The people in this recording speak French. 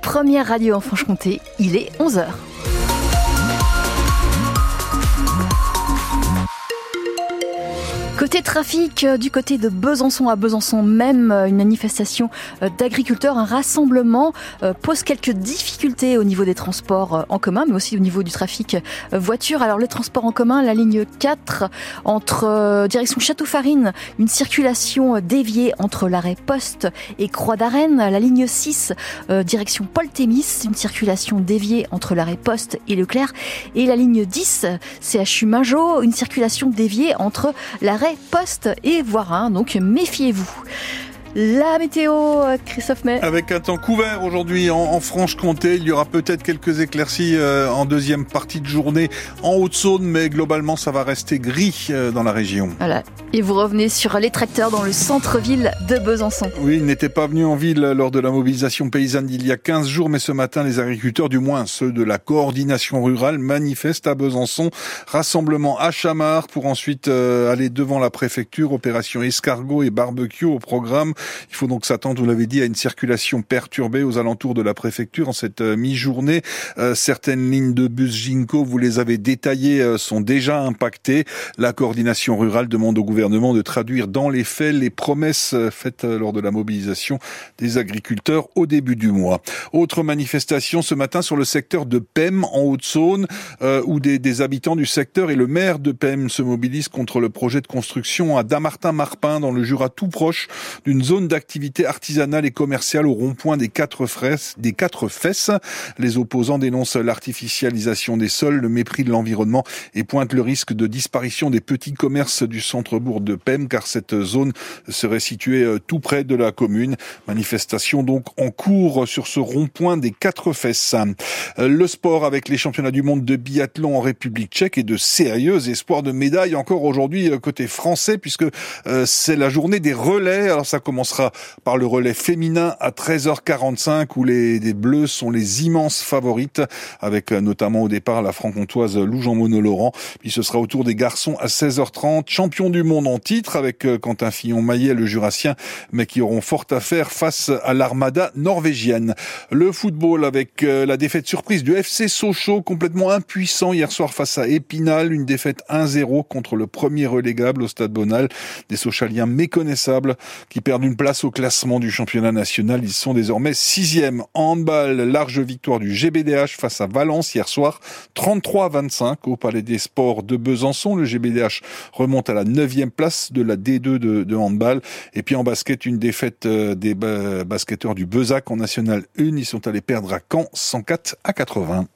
première radio en Franche-Comté. Il est 11h. Côté trafic, euh, du côté de Besançon à Besançon même, euh, une manifestation euh, d'agriculteurs, un rassemblement pose quelques difficultés au niveau des transports en commun, mais aussi au niveau du trafic voiture. Alors le transport en commun, la ligne 4 entre direction Château-Farine, une circulation déviée entre l'arrêt Poste et Croix d'Arène. La ligne 6 direction Paul-Témis, une circulation déviée entre l'arrêt Poste et Leclerc. Et la ligne 10 CHU Majot, une circulation déviée entre l'arrêt poste et Voirin, donc méfiez-vous. La météo, Christophe May. Avec un temps couvert aujourd'hui en, Franche-Comté, il y aura peut-être quelques éclaircies euh, en deuxième partie de journée en Haute-Saône, mais globalement ça va rester gris euh, dans la région. Voilà. Et vous revenez sur les tracteurs dans le centre-ville de Besançon. Oui, ils n'étaient pas venus en ville lors de la mobilisation paysanne d'il y a 15 jours, mais ce matin, les agriculteurs, du moins ceux de la coordination rurale, manifestent à Besançon. Rassemblement à Chamard pour ensuite euh, aller devant la préfecture. Opération escargot et barbecue au programme. Il faut donc s'attendre, vous l'avez dit, à une circulation perturbée aux alentours de la préfecture en cette euh, mi-journée. Euh, certaines lignes de bus Ginko, vous les avez détaillées, euh, sont déjà impactées. La coordination rurale demande au gouvernement de traduire dans les faits les promesses faites lors de la mobilisation des agriculteurs au début du mois. Autre manifestation ce matin sur le secteur de Pem en Haute-Saône, où des, des, habitants du secteur et le maire de Pem se mobilisent contre le projet de construction à Damartin-Marpin dans le Jura tout proche d'une zone zone d'activité artisanale et commerciale au rond-point des quatre fesses, des quatre fesses. Les opposants dénoncent l'artificialisation des sols, le mépris de l'environnement et pointent le risque de disparition des petits commerces du centre-bourg de Pem car cette zone serait située euh, tout près de la commune. Manifestation donc en cours sur ce rond-point des quatre fesses. Euh, le sport avec les championnats du monde de biathlon en République tchèque et de sérieux espoirs de médailles encore aujourd'hui euh, côté français puisque c'est la journée des relais. Alors ça commence sera par le relais féminin à 13h45 où les, Bleus sont les immenses favorites avec euh, notamment au départ la franc-comtoise Lou Jean-Monod-Laurent. Puis ce sera au tour des garçons à 16h30, champion du monde en titre avec euh, Quentin Fillon-Maillet, le jurassien, mais qui auront fort à faire face à l'armada norvégienne. Le football avec euh, la défaite surprise du FC Sochaux, complètement impuissant hier soir face à Épinal, une défaite 1-0 contre le premier relégable au Stade Bonal. Des Sochaliens méconnaissables qui perdent une place au classement du championnat national. Ils sont désormais sixième. Handball, large victoire du GBDH face à Valence hier soir, 33-25 au Palais des Sports de Besançon. Le GBDH remonte à la neuvième place de la D2 de, de handball. Et puis en basket, une défaite euh, des basketteurs du Bezac en National 1. Ils sont allés perdre à Caen 104 à 80.